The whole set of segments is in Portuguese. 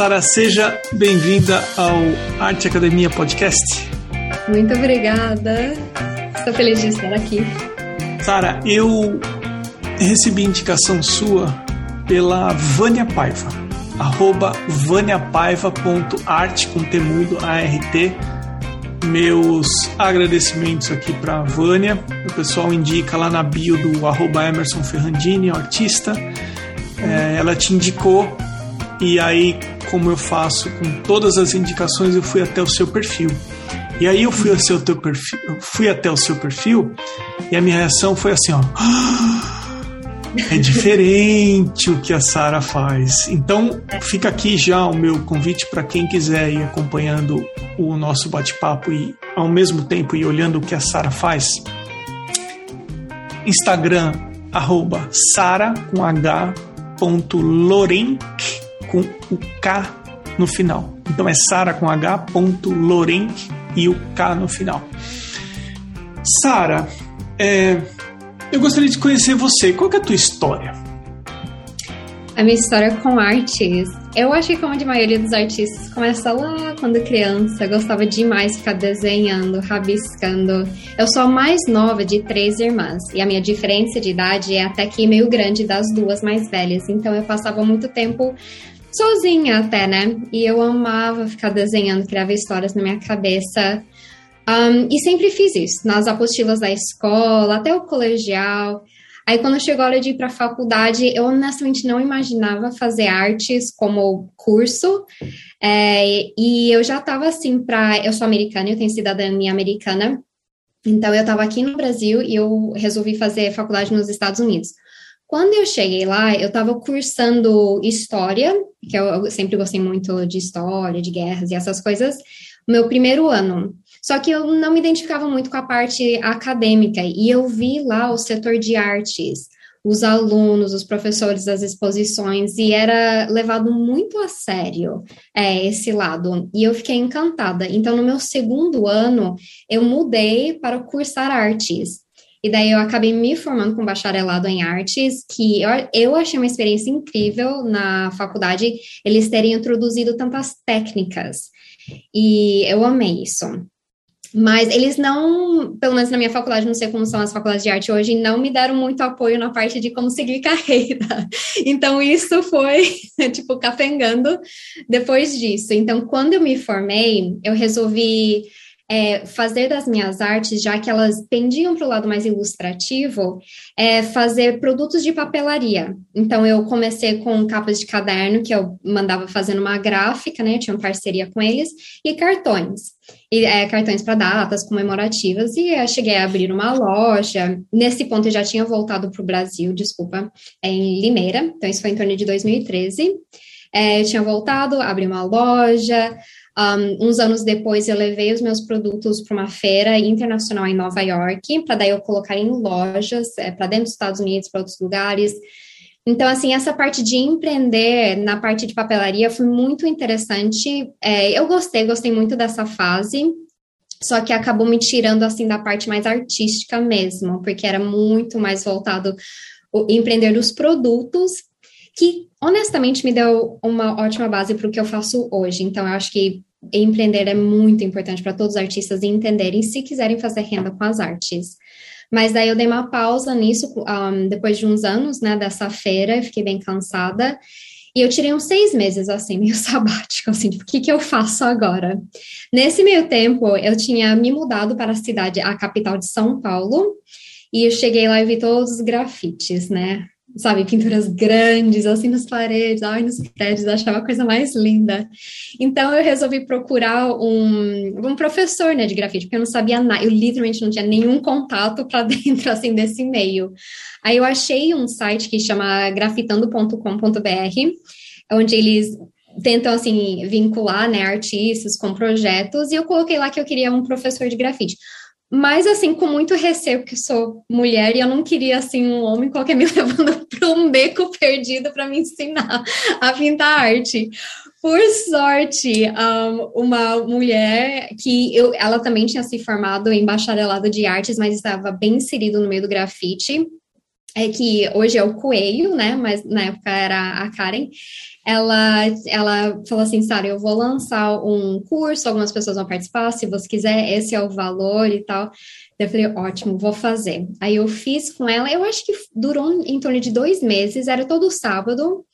Sara, seja bem-vinda ao Arte Academia Podcast. Muito obrigada. Estou feliz de estar aqui. Sara, eu recebi indicação sua pela Vânia Paiva, arroba vaniapaiva.arte com temudo A-R-T. Meus agradecimentos aqui para Vânia. O pessoal indica lá na bio do arroba Emerson Ferrandini, artista. É, ela te indicou e aí, como eu faço com todas as indicações, eu fui até o seu perfil. E aí eu fui, seu teu perfil, fui até o seu perfil e a minha reação foi assim, ó. É diferente o que a Sara faz. Então, fica aqui já o meu convite para quem quiser ir acompanhando o nosso bate-papo e ao mesmo tempo ir olhando o que a Sara faz. Instagram arroba Sara com H ponto com o K no final. Então é Sara com H ponto Lorenk e o K no final. Sara, é, eu gostaria de conhecer você. Qual é a tua história? A minha história com artes. Eu acho que como a maioria dos artistas começa lá quando criança, gostava demais de ficar desenhando, rabiscando. Eu sou a mais nova de três irmãs e a minha diferença de idade é até que meio grande das duas mais velhas. Então eu passava muito tempo sozinha até, né? E eu amava ficar desenhando, criava histórias na minha cabeça. Um, e sempre fiz isso, nas apostilas da escola, até o colegial. Aí, quando chegou a hora de ir para a faculdade, eu honestamente não imaginava fazer artes como curso. É, e eu já estava assim, para. Eu sou americana, eu tenho cidadania americana. Então, eu estava aqui no Brasil e eu resolvi fazer faculdade nos Estados Unidos. Quando eu cheguei lá, eu estava cursando história, que eu, eu, sempre gostei muito de história, de guerras e essas coisas, meu primeiro ano. Só que eu não me identificava muito com a parte acadêmica, e eu vi lá o setor de artes, os alunos, os professores das exposições, e era levado muito a sério é, esse lado, e eu fiquei encantada. Então, no meu segundo ano, eu mudei para cursar artes. E daí eu acabei me formando com bacharelado em artes, que eu, eu achei uma experiência incrível na faculdade, eles terem introduzido tantas técnicas. E eu amei isso. Mas eles não, pelo menos na minha faculdade, não sei como são as faculdades de arte hoje, não me deram muito apoio na parte de como seguir carreira. Então, isso foi, tipo, capengando depois disso. Então, quando eu me formei, eu resolvi é, fazer das minhas artes, já que elas pendiam para o lado mais ilustrativo, é fazer produtos de papelaria. Então, eu comecei com capas de caderno, que eu mandava fazendo uma gráfica, né? Eu tinha uma parceria com eles, e cartões. E, é, cartões para datas comemorativas, e eu cheguei a abrir uma loja. Nesse ponto, eu já tinha voltado para o Brasil, desculpa, em Limeira, então isso foi em torno de 2013. É, eu tinha voltado, abri uma loja, um, uns anos depois, eu levei os meus produtos para uma feira internacional em Nova York, para daí eu colocar em lojas, é, para dentro dos Estados Unidos, para outros lugares. Então, assim, essa parte de empreender na parte de papelaria foi muito interessante. É, eu gostei, gostei muito dessa fase, só que acabou me tirando, assim, da parte mais artística mesmo, porque era muito mais voltado o empreender os produtos que honestamente me deu uma ótima base para o que eu faço hoje. Então, eu acho que empreender é muito importante para todos os artistas entenderem se quiserem fazer renda com as artes. Mas daí eu dei uma pausa nisso, um, depois de uns anos, né, dessa feira, fiquei bem cansada. E eu tirei uns seis meses, assim, meio sabático, assim, tipo, o que, que eu faço agora? Nesse meio tempo, eu tinha me mudado para a cidade, a capital de São Paulo, e eu cheguei lá e vi todos os grafites, né? Sabe, pinturas grandes, assim, nas paredes, ai, nos prédios, achava a coisa mais linda. Então, eu resolvi procurar um, um professor, né, de grafite, porque eu não sabia nada, eu literalmente não tinha nenhum contato para dentro, assim, desse meio. Aí, eu achei um site que chama grafitando.com.br, onde eles tentam, assim, vincular, né, artistas com projetos, e eu coloquei lá que eu queria um professor de grafite mas assim, com muito receio, porque sou mulher e eu não queria assim um homem qualquer me levando para um beco perdido para me ensinar a pintar arte. Por sorte, um, uma mulher que eu, ela também tinha se formado em bacharelado de artes, mas estava bem inserido no meio do grafite. É que hoje é o Coelho, né? Mas na época era a Karen. Ela, ela falou assim, Sara, eu vou lançar um curso, algumas pessoas vão participar, se você quiser, esse é o valor e tal. Eu falei, ótimo, vou fazer. Aí eu fiz com ela, eu acho que durou em torno de dois meses, era todo sábado,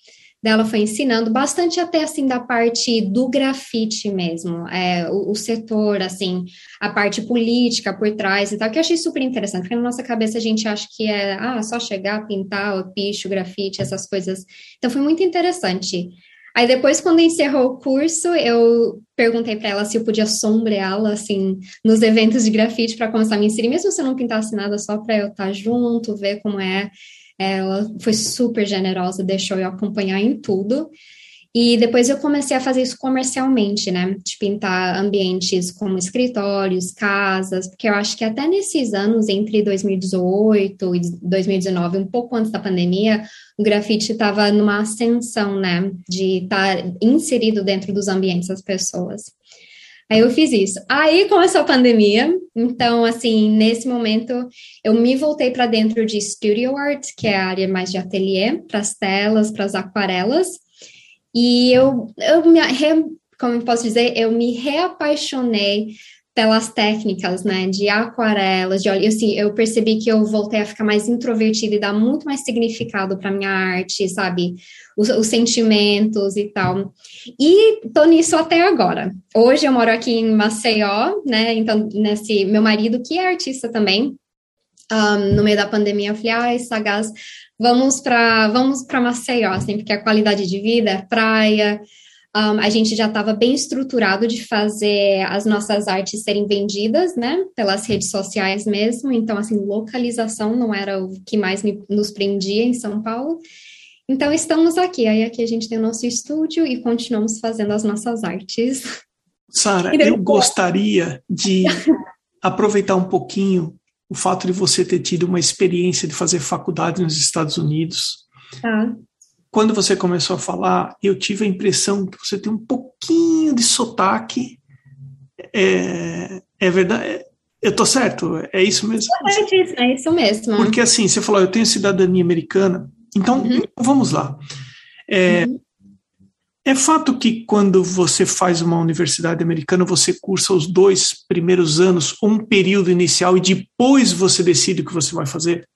dela foi ensinando bastante até assim da parte do grafite mesmo, é, o, o, setor, assim, a parte política por trás e tal, que eu achei super interessante, porque na nossa cabeça a gente acha que é ah, só chegar, pintar, o picho, grafite, essas coisas. Então foi muito interessante. Aí depois, quando encerrou o curso, eu perguntei para ela se eu podia sombreá-la, assim, nos eventos de grafite para começar a me inserir, mesmo se eu não pintasse nada, só para eu estar tá junto, ver como é. Ela foi super generosa, deixou eu acompanhar em tudo. E depois eu comecei a fazer isso comercialmente, né? De pintar ambientes como escritórios, casas, porque eu acho que até nesses anos, entre 2018 e 2019, um pouco antes da pandemia, o grafite estava numa ascensão, né? De estar tá inserido dentro dos ambientes das pessoas. Aí eu fiz isso. Aí começou a pandemia, então, assim, nesse momento eu me voltei para dentro de studio art, que é a área mais de ateliê, para as telas, para as aquarelas, e eu, eu me, como posso dizer, eu me reapaixonei pelas técnicas, né, de aquarelas, de óleo, assim, eu percebi que eu voltei a ficar mais introvertida e dar muito mais significado para minha arte, sabe, os, os, sentimentos e tal. E tô nisso até agora. Hoje eu moro aqui em Maceió, né, então, nesse, meu marido, que é artista também, um, no meio da pandemia, eu falei, ai, Sagaz, vamos para vamos para Maceió, assim, porque a qualidade de vida é praia, um, a gente já estava bem estruturado de fazer as nossas artes serem vendidas, né, pelas redes sociais mesmo. Então, assim, localização não era o que mais me, nos prendia em São Paulo. Então, estamos aqui. Aí, aqui a gente tem o nosso estúdio e continuamos fazendo as nossas artes. Sara, eu gostaria de aproveitar um pouquinho o fato de você ter tido uma experiência de fazer faculdade nos Estados Unidos. Tá quando você começou a falar, eu tive a impressão que você tem um pouquinho de sotaque. É, é verdade? Eu tô certo? É isso mesmo? É isso, é isso mesmo. Porque assim, você falou, eu tenho cidadania americana. Então, uhum. vamos lá. É, uhum. é fato que quando você faz uma universidade americana, você cursa os dois primeiros anos, um período inicial, e depois você decide o que você vai fazer?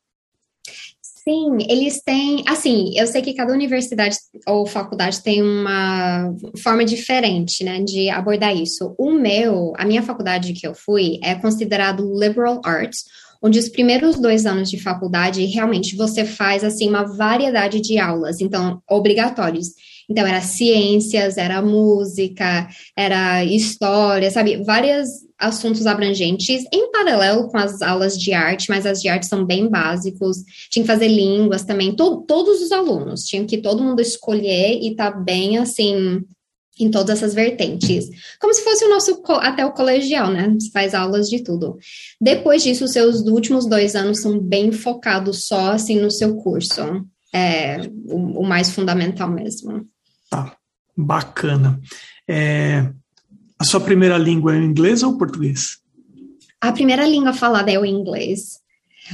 Sim, eles têm, assim, eu sei que cada universidade ou faculdade tem uma forma diferente, né, de abordar isso. O meu, a minha faculdade que eu fui é considerado liberal arts, onde os primeiros dois anos de faculdade realmente você faz assim uma variedade de aulas, então obrigatórios. Então era ciências, era música, era história, sabe, várias assuntos abrangentes em paralelo com as aulas de arte, mas as de arte são bem básicos. Tinha que fazer línguas também, to todos os alunos, tinha que todo mundo escolher e tá bem assim em todas essas vertentes. Como se fosse o nosso até o colegial, né? Você faz aulas de tudo. Depois disso, os seus últimos dois anos são bem focados só assim no seu curso. É o, o mais fundamental mesmo. Tá, bacana. É, a sua primeira língua é o inglês ou o português? A primeira língua falada é o inglês.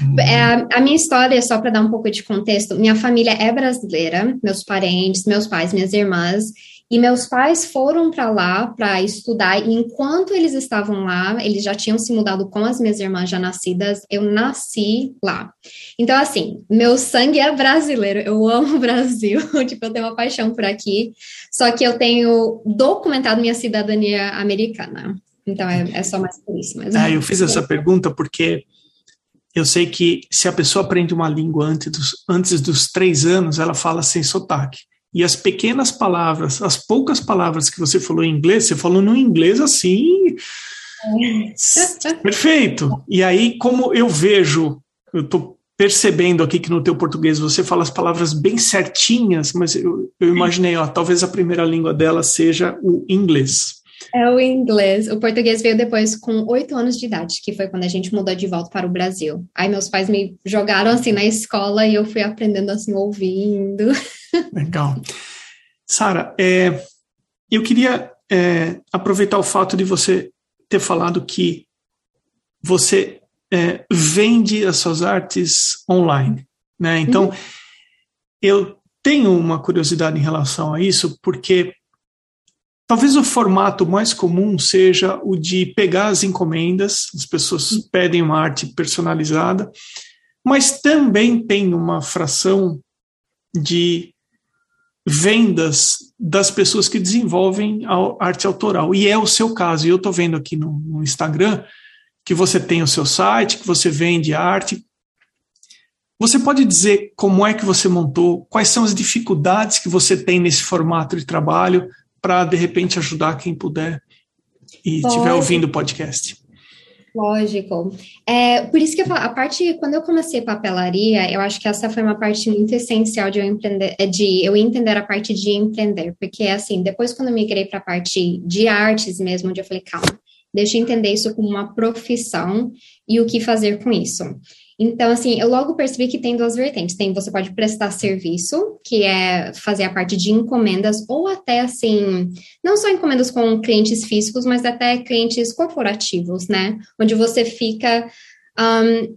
Hum. É, a minha história, só para dar um pouco de contexto, minha família é brasileira, meus parentes, meus pais, minhas irmãs, e meus pais foram para lá para estudar, e enquanto eles estavam lá, eles já tinham se mudado com as minhas irmãs já nascidas, eu nasci lá. Então, assim, meu sangue é brasileiro, eu amo o Brasil, tipo, eu tenho uma paixão por aqui, só que eu tenho documentado minha cidadania americana. Então, é, é só mais por isso. Mas ah, eu fiz essa pergunta porque eu sei que se a pessoa aprende uma língua antes dos, antes dos três anos, ela fala sem sotaque. E as pequenas palavras, as poucas palavras que você falou em inglês, você falou no inglês assim. Perfeito. E aí, como eu vejo, eu estou percebendo aqui que no teu português você fala as palavras bem certinhas, mas eu, eu imaginei, ó, talvez a primeira língua dela seja o inglês. É o inglês. O português veio depois com oito anos de idade, que foi quando a gente mudou de volta para o Brasil. Aí meus pais me jogaram assim na escola e eu fui aprendendo assim, ouvindo. Legal. Sara, é, eu queria é, aproveitar o fato de você ter falado que você é, vende as suas artes online. Né? Então, uhum. eu tenho uma curiosidade em relação a isso, porque talvez o formato mais comum seja o de pegar as encomendas, as pessoas uhum. pedem uma arte personalizada, mas também tem uma fração de vendas das pessoas que desenvolvem a arte autoral. E é o seu caso. E eu estou vendo aqui no, no, Instagram que você tem o seu site, que você vende arte. Você pode dizer como é que você montou, quais são as dificuldades que você tem nesse formato de trabalho para, de repente, ajudar quem puder e estiver ouvindo o podcast? Lógico. É, por isso que eu falo, a parte, quando eu comecei papelaria, eu acho que essa foi uma parte muito essencial de eu empreender, é, de eu entender a parte de empreender, porque assim, depois quando eu migrei para a parte de artes mesmo, onde eu falei, calma, deixa eu entender isso como uma profissão e o que fazer com isso. Então, assim, eu logo percebi que tem duas vertentes. Tem, você pode prestar serviço, que é fazer a parte de encomendas, ou até, assim, não só encomendas com clientes físicos, mas até clientes corporativos, né? Onde você fica um,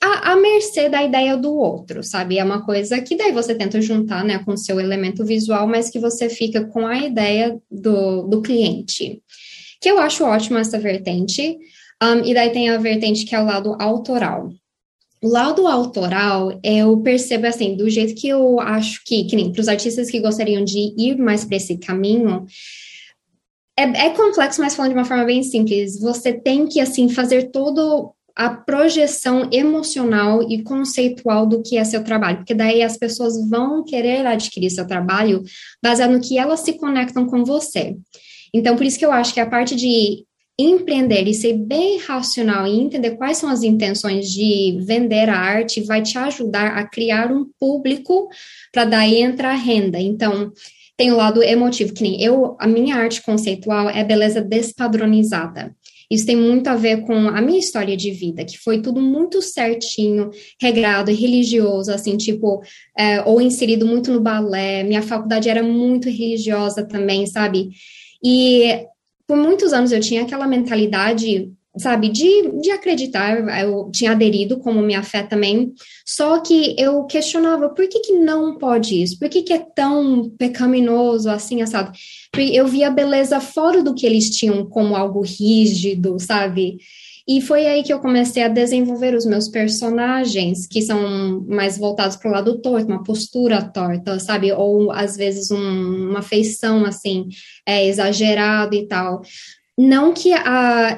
à, à mercê da ideia do outro, sabe? É uma coisa que daí você tenta juntar, né, com o seu elemento visual, mas que você fica com a ideia do, do cliente. Que eu acho ótimo essa vertente. Um, e daí tem a vertente que é o lado autoral. O laudo autoral, eu percebo assim, do jeito que eu acho que, que para os artistas que gostariam de ir mais para esse caminho, é, é, complexo, mas falando de uma forma bem simples, você tem que, assim, fazer todo a projeção emocional e conceitual do que é seu trabalho, porque daí as pessoas vão querer adquirir seu trabalho baseado no que elas se conectam com você. Então, por isso que eu acho que a parte de empreender e ser bem racional e entender quais são as intenções de vender a arte vai te ajudar a criar um público para daí entrar renda. Então, tem o lado emotivo, que nem eu, a minha arte conceitual é beleza despadronizada. Isso tem muito a ver com a minha história de vida, que foi tudo muito certinho, regrado religioso, assim, tipo, é, ou inserido muito no balé. Minha faculdade era muito religiosa também, sabe? E por muitos anos eu tinha aquela mentalidade, sabe, de, de acreditar, eu tinha aderido como minha fé também, só que eu questionava por que, que não pode isso, por que, que é tão pecaminoso assim, assado? Eu via beleza fora do que eles tinham como algo rígido, sabe? E foi aí que eu comecei a desenvolver os meus personagens, que são mais voltados para o lado torto, uma postura torta, sabe? Ou às vezes um, uma feição assim, é, exagerada e tal. Não que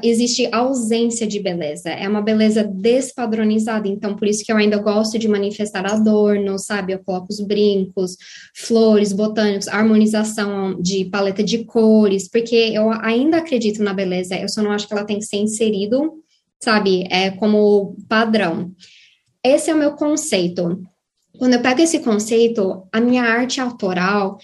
existe ausência de beleza, é uma beleza despadronizada, então por isso que eu ainda gosto de manifestar adornos, sabe? Eu coloco os brincos, flores, botânicos, harmonização de paleta de cores, porque eu ainda acredito na beleza, eu só não acho que ela tem que ser inserido, sabe? É como padrão. Esse é o meu conceito. Quando eu pego esse conceito, a minha arte autoral,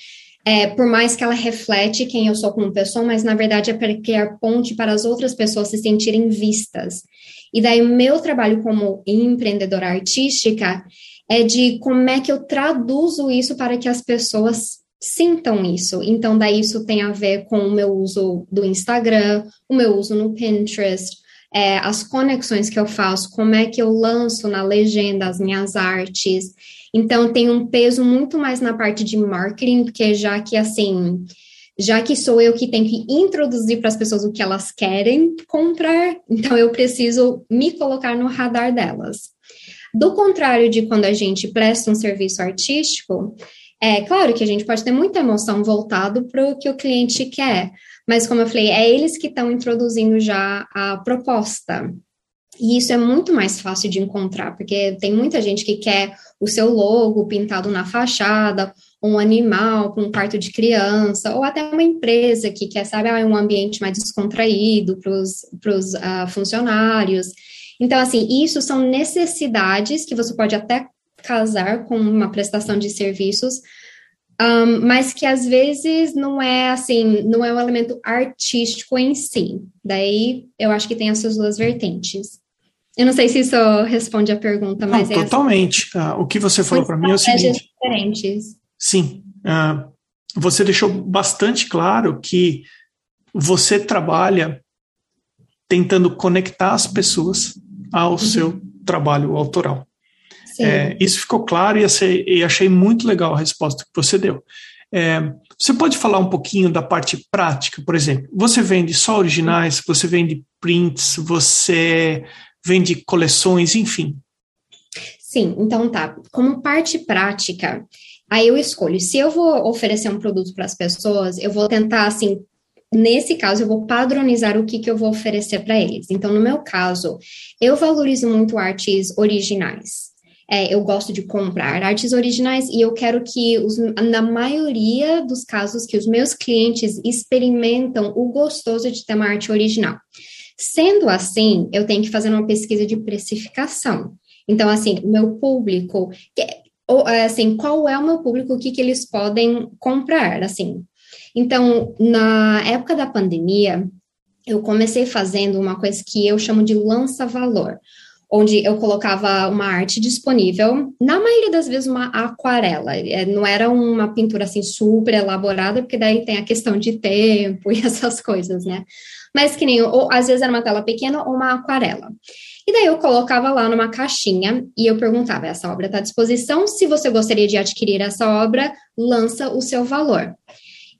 é, por mais que ela reflete quem eu sou como pessoa, mas na verdade é para criar ponte para as outras pessoas se sentirem vistas. E daí o meu trabalho como empreendedora artística é de como é que eu traduzo isso para que as pessoas sintam isso. Então, daí isso tem a ver com o meu uso do Instagram, o meu uso no Pinterest, é, as conexões que eu faço, como é que eu lanço na legenda as minhas artes. Então, tem um peso muito mais na parte de marketing, porque já que, assim, já que sou eu que tenho que introduzir para as pessoas o que elas querem comprar, então eu preciso me colocar no radar delas. Do contrário de quando a gente presta um serviço artístico, é claro que a gente pode ter muita emoção voltado para o que o cliente quer, mas como eu falei, é eles que estão introduzindo já a proposta. E isso é muito mais fácil de encontrar, porque tem muita gente que quer o seu logo pintado na fachada, um animal com um quarto de criança, ou até uma empresa que quer, sabe, ah, um ambiente mais descontraído para os uh, ah, funcionários. Então, assim, isso são necessidades que você pode até casar com uma prestação de serviços, um, mas que às vezes não é assim, não é um elemento artístico em si. Daí eu acho que tem essas duas vertentes. Eu não sei se isso responde a pergunta, mas não, é totalmente. Assim. Uh, o que você falou para mim é o seguinte. Diferentes. Sim. Uh, você deixou bastante claro que você trabalha tentando conectar as pessoas ao uhum. seu trabalho autoral. É, isso ficou claro e achei, e achei, muito legal a resposta que você deu. É, você pode falar um pouquinho da parte prática, por exemplo? Você vende só originais, você vende prints, você vende coleções, enfim. Sim, então tá. Como parte prática, aí eu escolho. Se eu vou oferecer um produto para as pessoas, eu vou tentar, assim, nesse caso, eu vou padronizar o que, que eu vou oferecer para eles. Então, no meu caso, eu valorizo muito artes originais. É, eu gosto de comprar artes originais e eu quero que, os, na maioria dos casos, que os meus clientes experimentam o gostoso de ter uma arte original. Sendo assim, eu tenho que fazer uma pesquisa de precificação. Então, assim, meu público, assim, qual é o meu público, o que, que eles podem comprar, assim. Então, na época da pandemia, eu comecei fazendo uma coisa que eu chamo de lança-valor, onde eu colocava uma arte disponível, na maioria das vezes uma aquarela, é, não era uma pintura assim super elaborada, porque daí tem a questão de tempo e essas coisas, né? Mas que nem, ou às vezes era uma tela pequena ou uma aquarela. E daí eu colocava lá numa caixinha e eu perguntava: essa obra está à disposição? Se você gostaria de adquirir essa obra, lança o seu valor.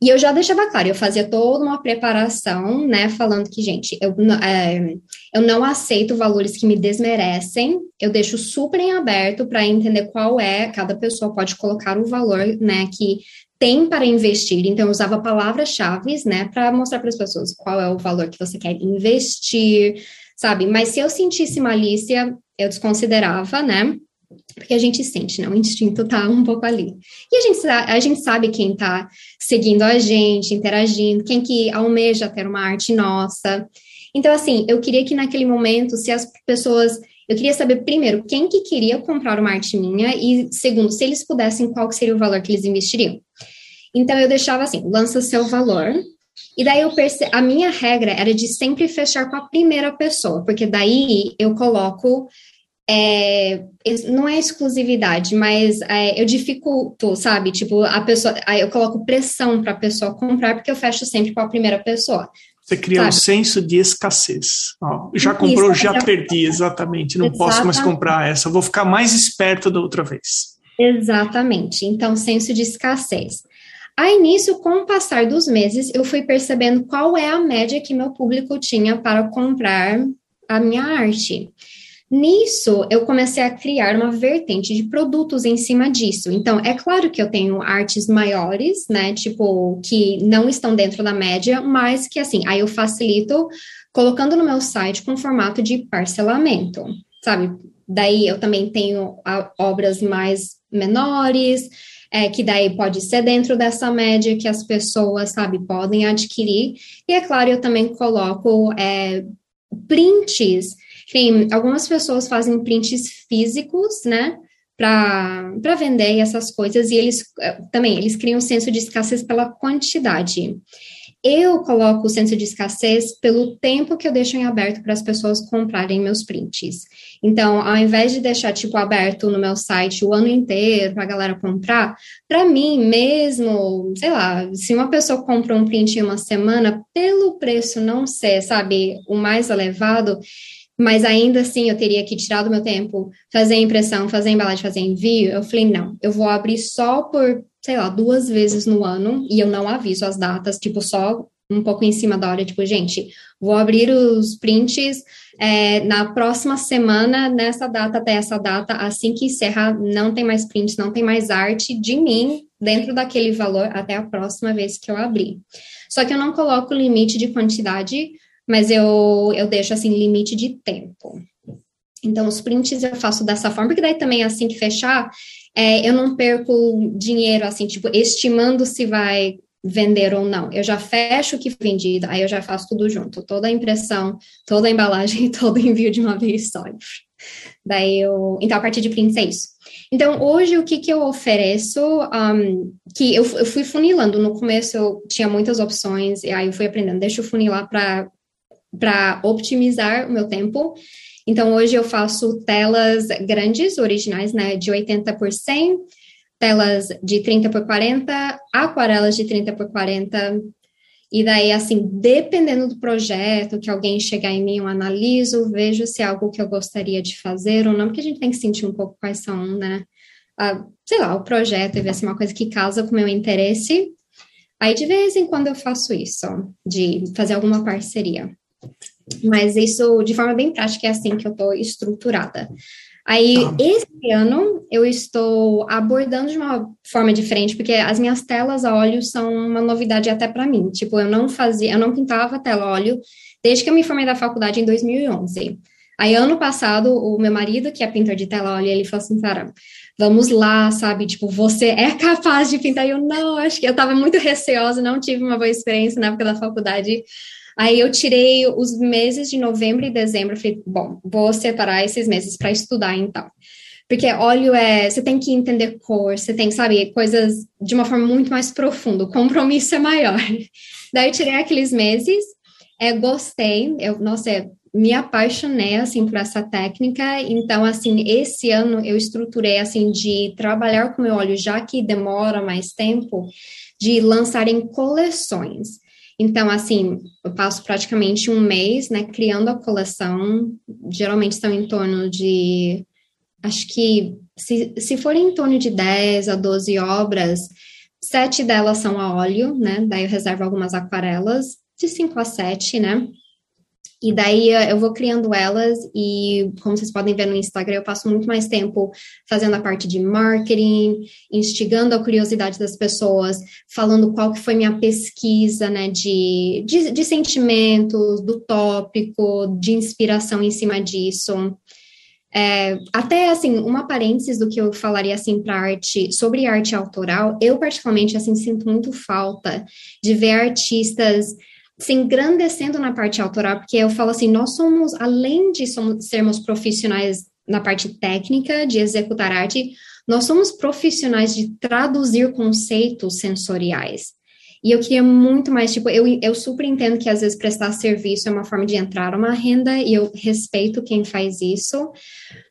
E eu já deixava claro, eu fazia toda uma preparação, né, falando que, gente, eu, é, eu não aceito valores que me desmerecem, eu deixo super em aberto para entender qual é, cada pessoa pode colocar o valor, né, que tem para investir. Então, eu usava palavras-chave, né, para mostrar para as pessoas qual é o valor que você quer investir, sabe? Mas se eu sentisse malícia, eu desconsiderava, né? Porque a gente sente, né? O instinto tá um pouco ali. E a gente, a gente sabe quem tá seguindo a gente, interagindo, quem que almeja ter uma arte nossa. Então, assim, eu queria que naquele momento, se as pessoas. Eu queria saber, primeiro, quem que queria comprar uma arte minha, e segundo, se eles pudessem, qual seria o valor que eles investiriam. Então, eu deixava assim, lança seu valor, e daí eu perce... a minha regra era de sempre fechar com a primeira pessoa, porque daí eu coloco é, não é exclusividade, mas é, eu dificulto, sabe? Tipo, a pessoa, aí eu coloco pressão para a pessoa comprar, porque eu fecho sempre com a primeira pessoa. Você cria sabe? um senso de escassez. Ó, já comprou, Isso, já, já perdi, exatamente. Não exatamente. posso mais comprar essa, vou ficar mais esperto da outra vez. Exatamente. Então, senso de escassez. Aí, nisso, com o passar dos meses, eu fui percebendo qual é a média que meu público tinha para comprar a minha arte. Nisso, eu comecei a criar uma vertente de produtos em cima disso. Então, é claro que eu tenho artes maiores, né? Tipo, que não estão dentro da média, mas que assim, aí eu facilito colocando no meu site com formato de parcelamento, sabe? Daí eu também tenho obras mais menores, é, que daí pode ser dentro dessa média que as pessoas, sabe, podem adquirir. E é claro, eu também coloco é, prints enfim, algumas pessoas fazem prints físicos, né? Para vender essas coisas, e eles eh, também eles criam um senso de escassez pela quantidade. Eu coloco o senso de escassez pelo tempo que eu deixo em aberto para as pessoas comprarem meus prints. Então, ao invés de deixar tipo aberto no meu site o ano inteiro para a galera comprar, para mim mesmo, sei lá, se uma pessoa compra um print em uma semana, pelo preço não ser, sabe, o mais elevado, mas ainda assim eu teria que tirar do meu tempo, fazer impressão, fazer embalagem, fazer envio. Eu falei, não, eu vou abrir só por, sei lá, duas vezes no ano e eu não aviso as datas, tipo, só um pouco em cima da hora, tipo, gente, vou abrir os prints é, na próxima semana, nessa data até essa data, assim que encerrar, não tem mais prints, não tem mais arte de mim dentro daquele valor até a próxima vez que eu abrir. Só que eu não coloco limite de quantidade, mas eu, eu deixo assim limite de tempo. Então, os prints eu faço dessa forma, porque daí também assim que fechar, é, eu não perco dinheiro, assim, tipo, estimando se vai vender ou não. Eu já fecho o que vendido, aí eu já faço tudo junto, toda a impressão, toda a embalagem e todo o envio de uma vez só. Daí eu. Então, a partir de prints é isso. Então, hoje, o que, que eu ofereço? Um, que eu, eu fui funilando. No começo, eu tinha muitas opções, e aí eu fui aprendendo, deixa eu funilar para para otimizar o meu tempo. Então, hoje eu faço telas grandes, originais, né, de 80 por 100, telas de 30 por 40, aquarelas de 30 por 40, E daí, assim, dependendo do projeto, que alguém chegar em mim, eu analiso, vejo se é algo que eu gostaria de fazer ou não, porque a gente tem que sentir um pouco quais são, né, a, sei lá, o projeto e ver se é uma coisa que casa com o meu interesse. Aí, de vez em quando, eu faço isso, de fazer alguma parceria. Mas isso, de forma bem prática, é assim que eu estou estruturada. Aí, ah. esse ano, eu estou abordando de uma forma diferente, porque as minhas telas a óleo são uma novidade até para mim. Tipo, eu não fazia, eu não pintava tela a óleo desde que eu me formei da faculdade em 2011. Aí, ano passado, o meu marido, que é pintor de tela a óleo, ele falou assim, cara, vamos lá, sabe? Tipo, você é capaz de pintar? E eu, não, acho que eu estava muito receosa, não tive uma boa experiência na época da faculdade. Aí eu tirei os meses de novembro e dezembro, falei, bom, vou separar esses meses para estudar então. Porque óleo é, você tem que entender cor, você tem, sabe, coisas de uma forma muito mais profunda, o compromisso é maior. Daí eu tirei aqueles meses, é, gostei, eu, nossa, me apaixonei, assim, por essa técnica, então, assim, esse ano eu estruturei, assim, de trabalhar com meu óleo, já que demora mais tempo, de lançar em coleções. Então, assim, eu passo praticamente um mês, né, criando a coleção. Geralmente são em torno de, acho que, se, se for em torno de 10 a 12 obras, sete delas são a óleo, né, daí eu reservo algumas aquarelas, de 5 a 7, né, e daí eh, eu vou criando elas e, como vocês podem ver no Instagram, eu passo muito mais tempo fazendo a parte de marketing, instigando a curiosidade das pessoas, falando qual que foi minha pesquisa, né, de, de, de sentimentos, do tópico, de inspiração em cima disso. É, até assim, uma parênteses do que eu falaria assim para arte, sobre arte autoral, eu particularmente assim sinto muito falta de ver artistas se engrandecendo na parte autoral, porque eu falo assim, nós somos, além de somos, sermos profissionais na parte técnica de executar arte, nós somos profissionais de traduzir conceitos sensoriais. E eu queria muito mais, tipo, eu, eu super entendo que às vezes prestar serviço é uma forma de entrar uma renda, e eu respeito quem faz isso,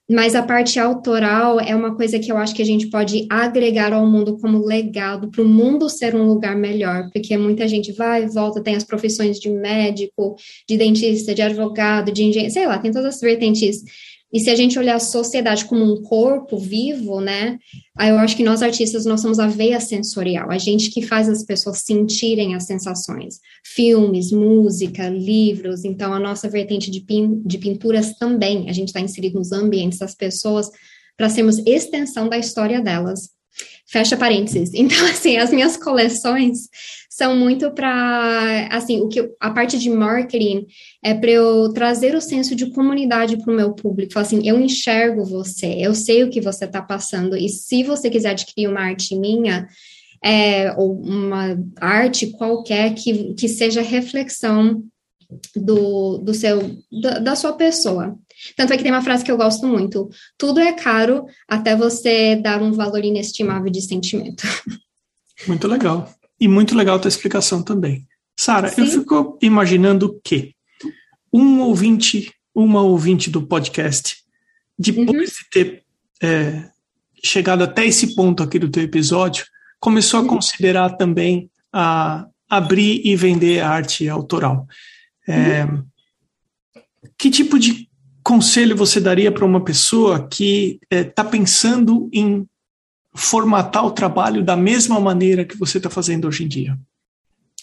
mas a parte autoral é uma coisa que eu acho que a gente pode agregar ao mundo como legado, para o mundo ser um lugar melhor, porque muita gente vai e volta, tem as profissões de médico, de dentista, de advogado, de engenheiro, sei lá, tem todas as vertentes e se a gente olhar a sociedade como um corpo vivo, né? Aí eu acho que nós artistas nós somos a veia sensorial, a gente que faz as pessoas sentirem as sensações. Filmes, música, livros, então a nossa vertente de, pin, de pinturas também, a gente está inserido nos ambientes das pessoas para sermos extensão da história delas. Fecha parênteses. Então, assim, as minhas coleções são muito para, assim, o que a parte de marketing é para eu trazer o senso de comunidade para o meu público. Assim, eu enxergo você, eu sei o que você está passando, e se você quiser adquirir uma arte minha, é, ou uma arte qualquer que, que seja reflexão do, do seu, da, da sua pessoa. Tanto é que tem uma frase que eu gosto muito: tudo é caro até você dar um valor inestimável de sentimento. Muito legal. E muito legal a tua explicação também. Sara, eu fico imaginando que um ouvinte, uma ouvinte do podcast, depois uhum. de ter é, chegado até esse ponto aqui do teu episódio, começou a considerar também a abrir e vender arte autoral. É, uhum. Que tipo de conselho você daria para uma pessoa que está é, pensando em formatar o trabalho da mesma maneira que você está fazendo hoje em dia?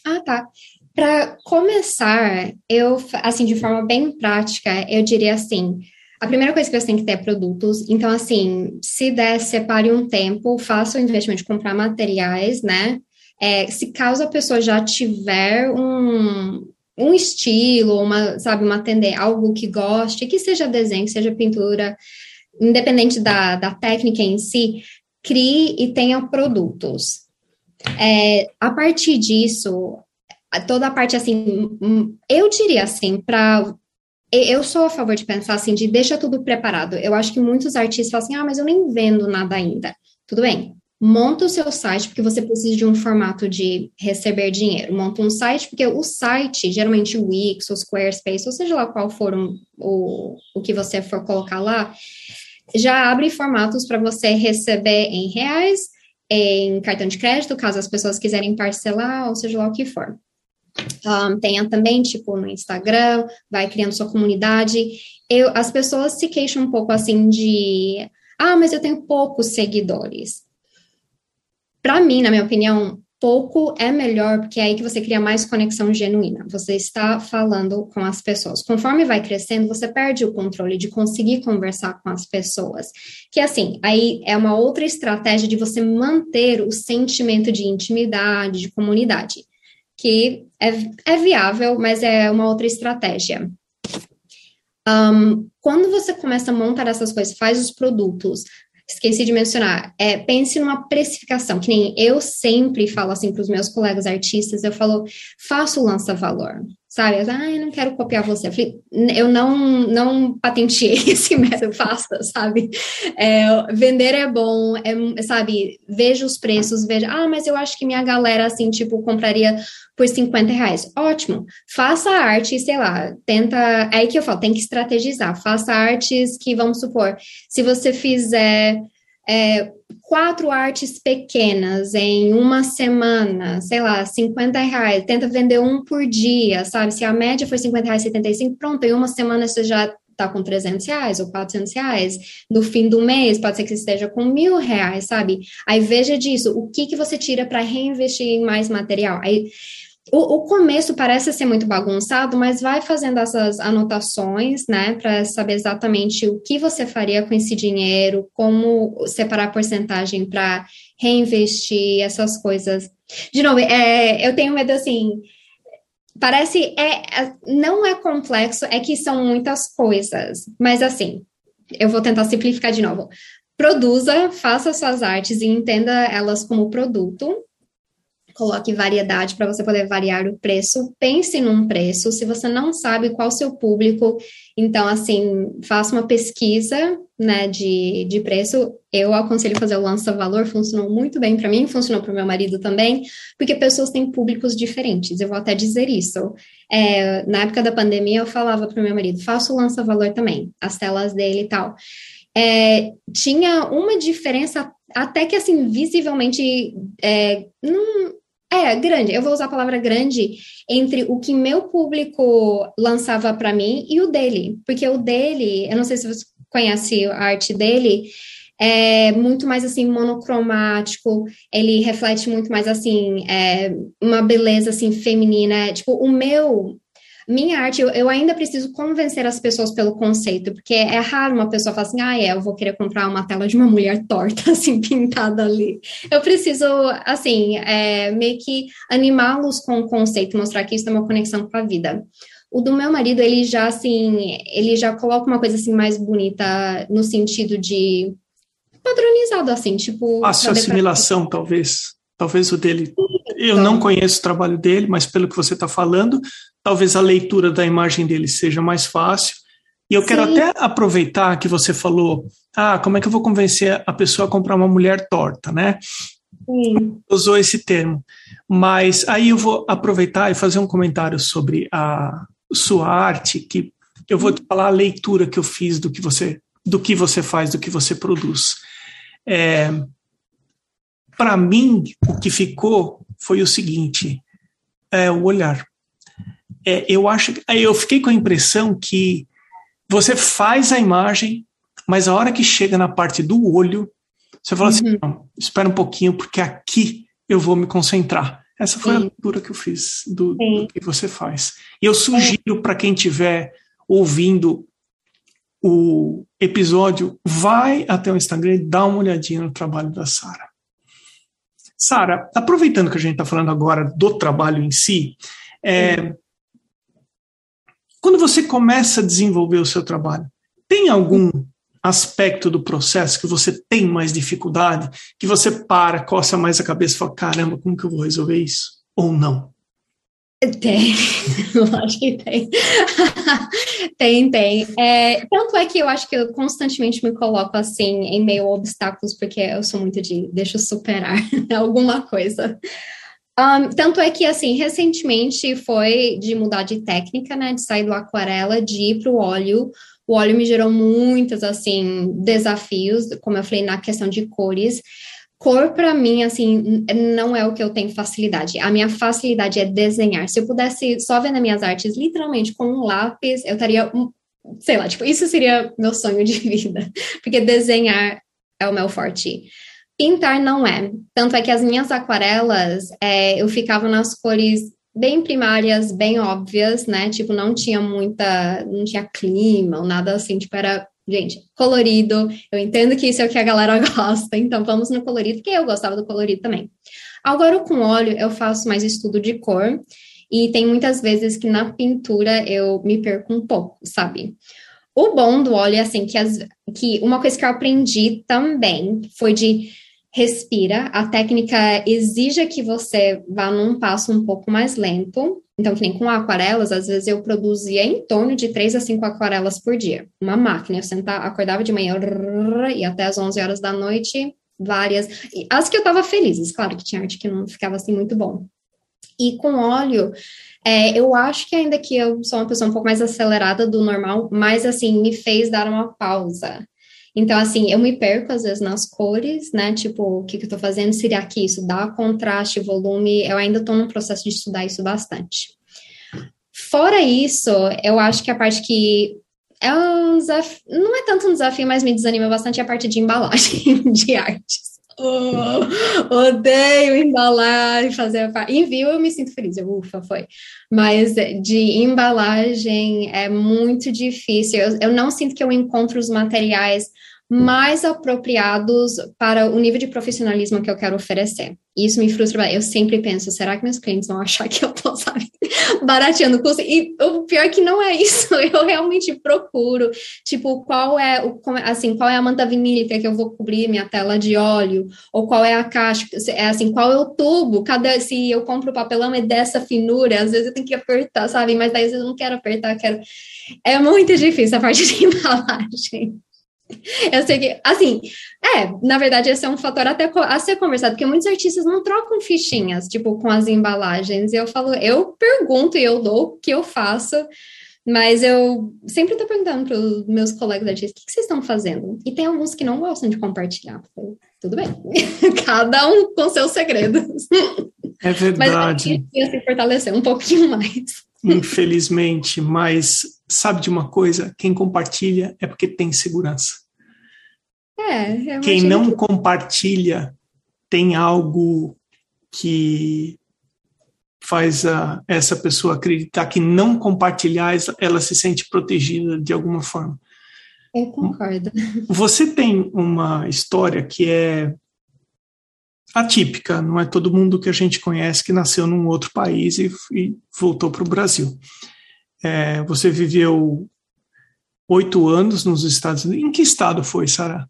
Ah, tá. Para começar, eu, assim, de forma bem prática, eu diria assim: a primeira coisa que você tem que ter é produtos. Então, assim, se der, separe um tempo, faça o investimento de comprar materiais, né? É, se caso a pessoa já tiver um, um estilo, uma, sabe, uma tendência, algo que goste, que seja desenho, que seja pintura, independente da, da técnica em si, crie e tenha produtos. É, a partir disso, toda a parte assim, hum, eu diria assim, para eu sou a favor de pensar assim, de deixa tudo preparado. Eu acho que muitos artistas falam assim, ah, mas eu nem vendo nada ainda. Tudo bem, monta o seu site porque você precisa de um formato de receber dinheiro. Monta um site porque o site, geralmente o Wix, o Squarespace, ou seja lá qual for um, o, o que você for colocar lá, já abre formatos para você receber em reais, em cartão de crédito, caso as pessoas quiserem parcelar, ou seja lá o que for. Um, tenha também, tipo, no Instagram, vai criando sua comunidade. Eu, as pessoas se queixam um pouco assim de, ah, mas eu tenho poucos seguidores. Para mim, na minha opinião, pouco é melhor, porque é aí que você cria mais conexão genuína. Você está falando com as pessoas. Conforme vai crescendo, você perde o controle de conseguir conversar com as pessoas. Que assim, aí é uma outra estratégia de você manter o sentimento de intimidade, de comunidade que é, é viável, mas é uma outra estratégia. Um, quando você começa a montar essas coisas, faz os produtos, esqueci de mencionar, é, pense numa precificação, que nem eu sempre falo assim para os meus colegas artistas, eu falo, faça o lança-valor sabe? Ah, eu não quero copiar você. Eu, falei, eu não, não patenteei esse método, faça, sabe? É, vender é bom, é, sabe? Veja os preços, veja, ah, mas eu acho que minha galera, assim, tipo, compraria por 50 reais. Ótimo, faça arte, sei lá, tenta, é aí que eu falo, tem que estrategizar, faça artes que, vamos supor, se você fizer é, quatro artes pequenas em uma semana, sei lá, 50 reais, tenta vender um por dia, sabe? Se a média for 50 reais, 75, pronto, em uma semana você já tá com 300 reais ou 400 reais. No fim do mês, pode ser que você esteja com mil reais, sabe? Aí veja disso, o que que você tira para reinvestir em mais material? Aí o, o, começo parece ser muito bagunçado, mas vai fazendo essas anotações, né, para saber exatamente o que você faria com esse dinheiro, como separar porcentagem para reinvestir, essas coisas. De novo, é, eu tenho medo assim. Parece é, é não é complexo, é que são muitas coisas, mas assim, eu vou tentar simplificar de novo. Produza, faça suas artes e entenda elas como produto, coloque variedade para você poder variar o preço. Pense num preço. Se você não sabe qual seu público, então, assim, faça uma pesquisa né, de, de preço. Eu aconselho fazer o lança-valor, funcionou muito bem para mim, funcionou para o meu marido também, porque pessoas têm públicos diferentes. Eu vou até dizer isso. É, na época da pandemia, eu falava para o meu marido: faça o lança-valor também, as telas dele e tal. É, tinha uma diferença até que assim visivelmente é, não, é, grande. Eu vou usar a palavra grande entre o que meu público lançava para mim e o dele. Porque o dele, eu não sei se você conhece a arte dele, é muito mais assim monocromático, ele reflete muito mais assim é, uma beleza assim feminina. Tipo, o meu minha arte, eu, eu, ainda preciso convencer as pessoas pelo conceito, porque é raro uma pessoa falar assim, ah, é, eu vou querer comprar uma tela de uma mulher torta, assim, pintada ali. Eu preciso, assim, é, meio que animá-los com o conceito, mostrar que isso é uma conexão com a vida. O do meu marido, ele já, assim, ele já coloca uma coisa, assim, mais bonita, no sentido de padronizado, assim, tipo... Fácil assimilação, pra... talvez. Talvez o dele. Eu não conheço o trabalho dele, mas pelo que você está falando, talvez a leitura da imagem dele seja mais fácil. E eu quero Sim. até aproveitar que você falou, ah, como é que eu vou convencer a pessoa a comprar uma mulher torta, né? Sim. Usou esse termo. Mas aí eu vou aproveitar e fazer um comentário sobre a sua arte, que eu vou te falar a leitura que eu fiz do que você, do que você faz, do que você produz. É, Para mim, o que ficou foi o seguinte: é o olhar é, eu acho, eu fiquei com a impressão que você faz a imagem, mas a hora que chega na parte do olho, você fala assim, uhum. assim, não, espera um pouquinho, porque aqui eu vou me concentrar. Essa foi Sim. a leitura que eu fiz do, do que você faz. E eu sugiro para quem estiver ouvindo o episódio, vai até o Instagram e dá uma olhadinha no trabalho da Sara. Sara, aproveitando que a gente está falando agora do trabalho em si, é, quando você começa a desenvolver o seu trabalho, tem algum aspecto do processo que você tem mais dificuldade, que você para, coça mais a cabeça e fala: caramba, como que eu vou resolver isso? Ou não? Tem, acho que tem. tem, tem. É, tanto é que eu acho que eu constantemente me coloco assim em meio a obstáculos, porque eu sou muito de deixa eu superar alguma coisa. Um, tanto é que, assim, recentemente foi de mudar de técnica, né, de sair do aquarela, de ir para o óleo. O óleo me gerou muitos, assim, desafios, como eu falei, na questão de cores. cor para mim assim não é o que eu tenho facilidade. A minha facilidade é desenhar. Se eu pudesse só ver nas minhas artes literalmente com um lápis, eu estaria sei lá, tipo, isso seria meu sonho de vida, porque desenhar é o meu forte. Pintar não é. Tanto é que as minhas aquarelas, é, eu ficava nas cores bem primárias, bem óbvias, né? Tipo, não tinha muita, não tinha clima ou nada assim, tipo, era, gente, colorido. Eu entendo que isso é o que a galera gosta, então vamos no colorido, porque eu gostava do colorido também. Agora, com óleo, eu faço mais estudo de cor, e tem muitas vezes que na pintura eu me perco um pouco, sabe? O bom do óleo é assim, que, as, que uma coisa que eu aprendi também foi de respira. A técnica exige que você vá num passo um pouco mais lento. Então, que nem com aquarelas, às vezes eu produzia em torno de 3 a 5 aquarelas por dia. Uma máquina. Eu sentava, acordava de manhã e até as 11 horas da noite, várias. E as que eu tava felizes, claro que tinha arte que não ficava assim muito bom. E com óleo, é, eu acho que ainda que eu sou uma pessoa um pouco mais acelerada do normal, mas assim, me fez dar uma pausa. Então, assim, eu me perco às vezes nas cores, né? Tipo, o que, que eu tô fazendo? Seria aqui, isso dá contraste, volume. Eu ainda tô no processo de estudar isso bastante. Fora isso, eu acho que a parte que é um desafio, não é tanto um desafio, mas me desanima bastante é a parte de embalagem de artes. Oh, odeio embalar e fazer Envio, eu me sinto feliz, eu, ufa, foi. Mas de embalagem é muito difícil. Eu, eu não sinto que eu encontro os materiais mais apropriados para o nível de profissionalismo que eu quero oferecer. Isso me frustra. Eu sempre penso, será que meus clientes vão achar que eu tô, sabe, barateando o? E o pior é que não é isso. Eu realmente procuro, tipo, qual é o, assim, qual é a manta vinílica que eu vou cobrir minha tela de óleo? Ou qual é a caixa? É assim, qual é o tubo? Cada, se eu compro papelão é dessa finura, às vezes eu tenho que apertar, sabe? Mas daí eu não quero apertar, quero... É muito difícil a parte de embalagem. Eu sei que, assim, é, na verdade, esse é um fator até a ser conversado, porque muitos artistas não trocam fichinhas, tipo, com as embalagens. E eu falo, eu pergunto e eu dou o que eu faço, mas eu sempre tô perguntando para os meus colegas artistas, o que, vocês estão fazendo? E tem alguns que não gostam de compartilhar. Tudo bem, cada um com seus segredos. É verdade. Mas se fortalecer um pouquinho mais. Infelizmente, mas sabe de uma coisa? Quem compartilha é porque tem segurança. É, Quem não que... compartilha tem algo que faz a, essa pessoa acreditar que não compartilhar, ela se sente protegida de alguma forma. Eu concordo. Você tem uma história que é atípica, não é todo mundo que a gente conhece que nasceu num outro país e, e voltou para o Brasil. É, você viveu oito anos nos Estados Unidos. Em que estado foi, Sara?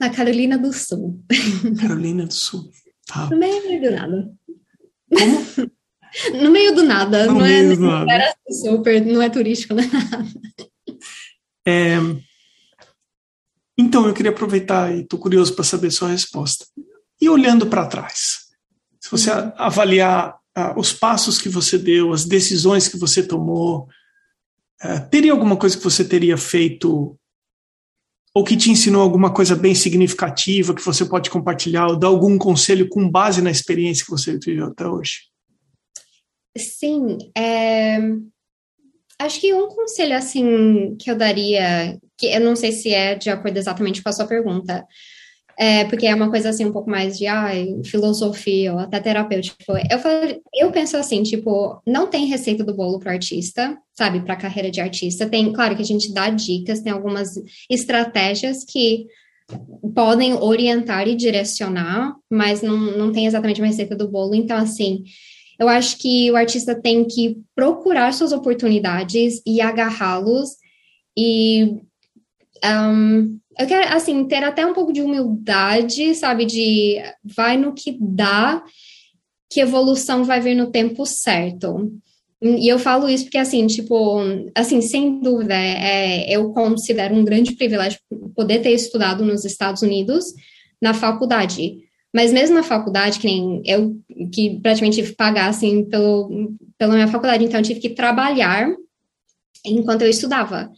Na Carolina do Sul. Carolina do Sul. Tá. No meio do nada. Como? no meio do nada. No não meio é, do nada. Era super, não é turístico, né? É, então, eu queria aproveitar e estou curioso para saber sua resposta. E olhando para trás, se você uhum. avaliar uh, os passos que você deu, as decisões que você tomou, uh, teria alguma coisa que você teria feito ou que te ensinou alguma coisa bem significativa que você pode compartilhar ou dar algum conselho com base na experiência que você viveu até hoje? Sim, é... acho que um conselho assim que eu daria, que eu não sei se é de acordo exatamente com a sua pergunta, é, porque é uma coisa assim um pouco mais de ai, filosofia ou até terapêutico. Eu, eu penso assim, tipo, não tem receita do bolo para artista, sabe, para carreira de artista. Tem, claro que a gente dá dicas, tem algumas estratégias que podem orientar e direcionar, mas não, não tem exatamente uma receita do bolo. Então, assim, eu acho que o artista tem que procurar suas oportunidades e agarrá-los e um, eu quero, assim, ter até um pouco de humildade, sabe? De vai no que dá, que evolução vai vir no tempo certo. E eu falo isso porque, assim, tipo, assim, sem dúvida, é, eu considero um grande privilégio poder ter estudado nos Estados Unidos na faculdade. Mas mesmo na faculdade, que nem eu, que praticamente tive que pagar, assim, pelo, pela minha faculdade, então eu tive que trabalhar enquanto eu estudava.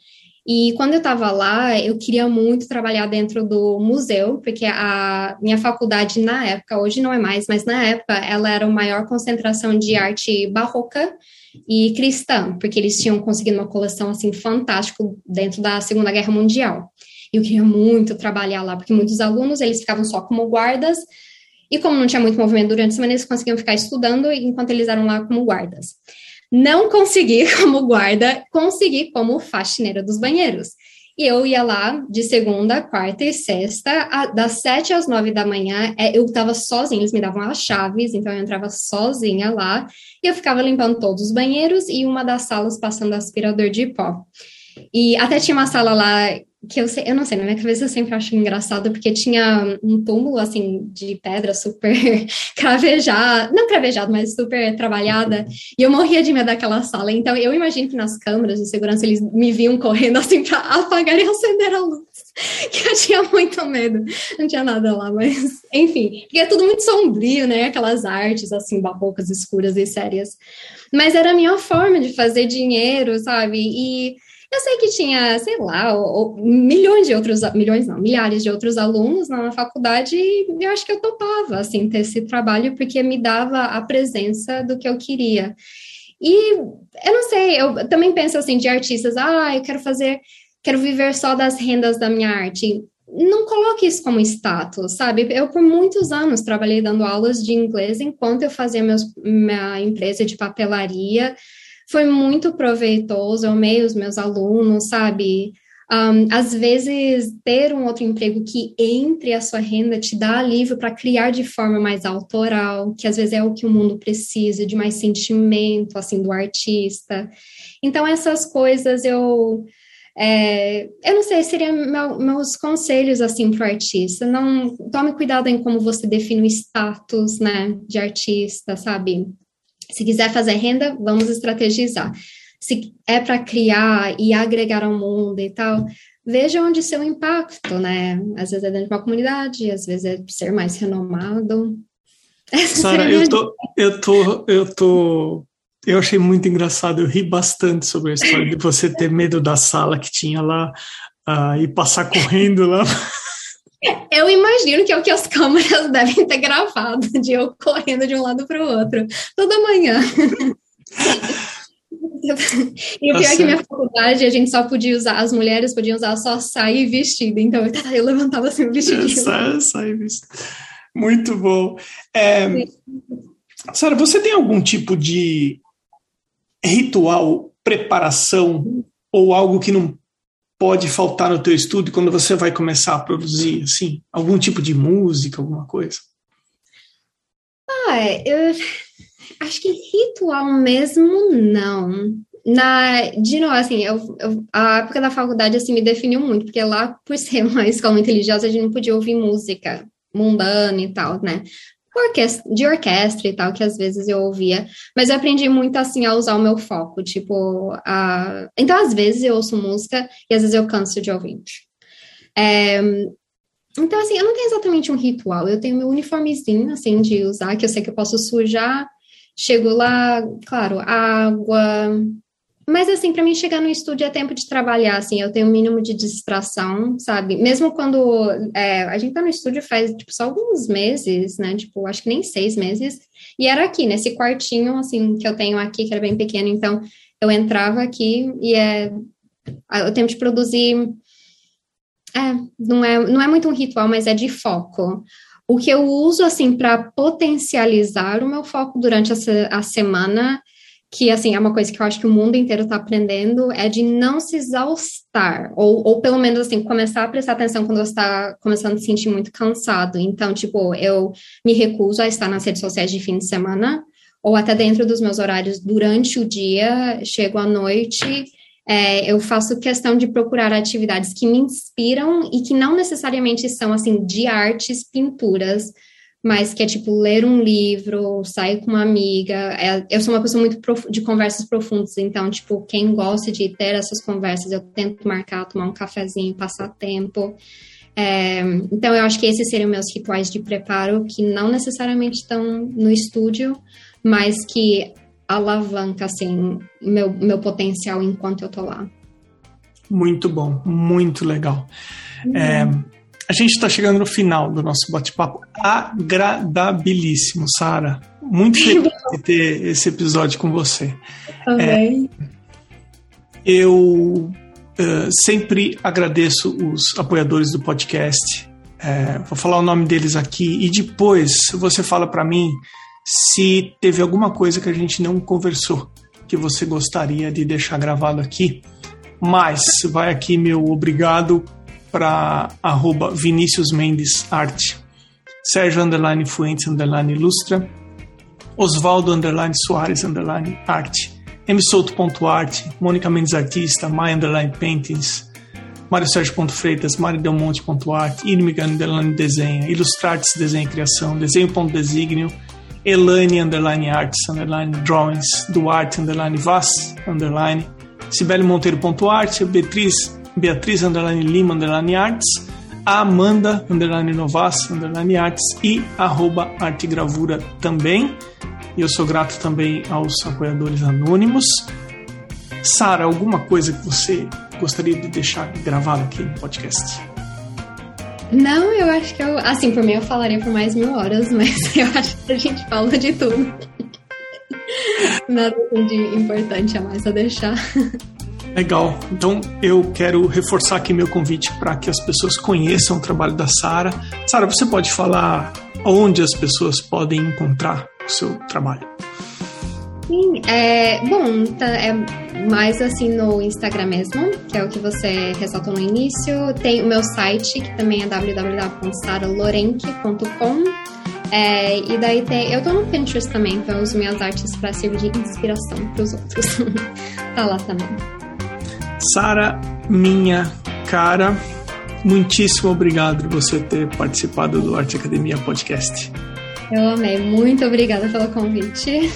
E quando eu estava lá, eu queria muito trabalhar dentro do museu, porque a minha faculdade na época, hoje não é mais, mas na época ela era a maior concentração de arte barroca e cristã, porque eles tinham conseguido uma coleção assim fantástica dentro da Segunda Guerra Mundial. Eu queria muito trabalhar lá, porque muitos alunos eles ficavam só como guardas e como não tinha muito movimento durante a semana, eles conseguiam ficar estudando enquanto eles eram lá como guardas. Não consegui como guarda, consegui como faxineira dos banheiros. E eu ia lá de segunda, quarta e sexta, a, das sete às nove da manhã, é, eu estava sozinha, eles me davam as chaves, então eu entrava sozinha lá, e eu ficava limpando todos os banheiros e uma das salas passando aspirador de pó. E até tinha uma sala lá que eu sei, eu não sei, na minha cabeça eu sempre acho engraçado, porque tinha um túmulo, assim, de pedra super cravejada, não cravejado, mas super trabalhada, e eu morria de medo daquela sala, então eu imagino que nas câmeras de segurança eles me viam correndo, assim, para apagar e acender a luz, que eu tinha muito medo, não tinha nada lá, mas, enfim, porque é tudo muito sombrio, né, aquelas artes, assim, barrocas, escuras e sérias, mas era a minha forma de fazer dinheiro, sabe, e eu sei que tinha, sei lá, milhões de outros, milhões não, milhares de outros alunos na faculdade e eu acho que eu topava, assim, ter esse trabalho porque me dava a presença do que eu queria. E eu não sei, eu também penso assim de artistas, ah, eu quero fazer, quero viver só das rendas da minha arte. Não coloque isso como status, sabe? Eu, por muitos anos, trabalhei dando aulas de inglês enquanto eu fazia meus, minha empresa de papelaria foi muito proveitoso, eu amei os meus alunos, sabe? Um, às vezes, ter um outro emprego que entre a sua renda te dá alívio para criar de forma mais autoral, que às vezes é o que o mundo precisa, de mais sentimento, assim, do artista. Então, essas coisas eu... É, eu não sei, seriam meu, meus conselhos, assim, para o artista. Não, tome cuidado em como você define o status, né, de artista, sabe? Se quiser fazer renda, vamos estrategizar. Se é para criar e agregar ao mundo e tal, veja onde seu impacto, né? Às vezes é dentro de uma comunidade, às vezes é ser mais renomado. Sara, eu tô, eu tô, eu tô, eu achei muito engraçado, eu ri bastante sobre a história de você ter medo da sala que tinha lá uh, e passar correndo lá. Eu imagino que é o que as câmeras devem ter gravado, de eu correndo de um lado para o outro, toda manhã. E o pior é que minha faculdade, a gente só podia usar, as mulheres podiam usar só sair vestida, então eu, eu levantava assim o vestido. É, sai, vestida. Muito bom. É, Sara, você tem algum tipo de ritual, preparação, ou algo que não pode faltar no teu estúdio quando você vai começar a produzir, assim, algum tipo de música, alguma coisa? Ah, é, eu acho que ritual mesmo não. Na, de novo, assim, eu, eu, a época da faculdade, assim, me definiu muito, porque lá, por ser uma escola muito religiosa, a gente não podia ouvir música mundana e tal, né? Orquestra, de orquestra e tal, que às vezes eu ouvia, mas eu aprendi muito assim a usar o meu foco, tipo, a... então às vezes eu ouço música e às vezes eu canso de ouvir. É... Então, assim, eu não tenho exatamente um ritual, eu tenho meu uniformezinho, assim, de usar, que eu sei que eu posso sujar, chego lá, claro, água, mas, assim, para mim chegar no estúdio é tempo de trabalhar, assim, eu tenho um mínimo de distração, sabe? Mesmo quando é, a gente tá no estúdio faz, tipo, só alguns meses, né? Tipo, acho que nem seis meses. E era aqui, nesse quartinho, assim, que eu tenho aqui, que era bem pequeno. Então, eu entrava aqui e é o tempo de produzir... É, não é, não é muito um ritual, mas é de foco. O que eu uso, assim, para potencializar o meu foco durante a, a semana que assim é uma coisa que eu acho que o mundo inteiro está aprendendo é de não se exaustar ou, ou pelo menos assim começar a prestar atenção quando você está começando a se sentir muito cansado. Então tipo eu me recuso a estar nas redes sociais de fim de semana ou até dentro dos meus horários durante o dia chego à noite é, eu faço questão de procurar atividades que me inspiram e que não necessariamente são assim de artes pinturas mas que é tipo ler um livro, sair com uma amiga. É, eu sou uma pessoa muito de conversas profundas, então, tipo, quem gosta de ter essas conversas, eu tento marcar, tomar um cafezinho, passar tempo. É, então, eu acho que esses seriam meus rituais de preparo, que não necessariamente estão no estúdio, mas que alavanca, assim, meu, meu potencial enquanto eu tô lá. Muito bom, muito legal. Uhum. É, a gente está chegando no final do nosso bate-papo agradabilíssimo, Sara. Muito feliz de ter esse episódio com você. Também. É, eu uh, sempre agradeço os apoiadores do podcast. É, vou falar o nome deles aqui e depois você fala para mim se teve alguma coisa que a gente não conversou que você gostaria de deixar gravado aqui. Mas vai aqui meu obrigado para arroba Vinícius Mendes Arte, Sérgio Underline Fuentes Underline Ilustra, Osvaldo Underline Soares Underline Arte, msouto.arte, Mônica Mendes Artista, My Underline Paintings, Mário Sérgio Freitas, Mário Delmonte.arte, Irmiga Underline Desenha, Ilustrartes Desenho e Criação, Desenho.designio, Elane Underline Arts Underline Drawings, Duarte Underline Vaz Underline, Sibeli Monteiro.arte, Beatriz Beatriz Underline Lima Underline Arts, Amanda Underline Novas Underline Arts e arroba Arte Gravura também. E eu sou grato também aos apoiadores anônimos. Sara, alguma coisa que você gostaria de deixar gravado aqui no podcast? Não, eu acho que eu. Assim, por mim eu falaria por mais mil horas, mas eu acho que a gente fala de tudo. Nada de importante a mais a deixar. Legal. Então eu quero reforçar aqui meu convite para que as pessoas conheçam o trabalho da Sara. Sara, você pode falar onde as pessoas podem encontrar o seu trabalho? Sim, é, bom, tá, é mais assim no Instagram mesmo, que é o que você ressaltou no início. Tem o meu site, que também é www.saralorenque.com. É, e daí tem. Eu tô no Pinterest também, então eu uso minhas artes para servir de inspiração para os outros. tá lá também. Sara, minha cara, muitíssimo obrigado por você ter participado do Arte Academia Podcast. Eu amei, muito obrigada pelo convite.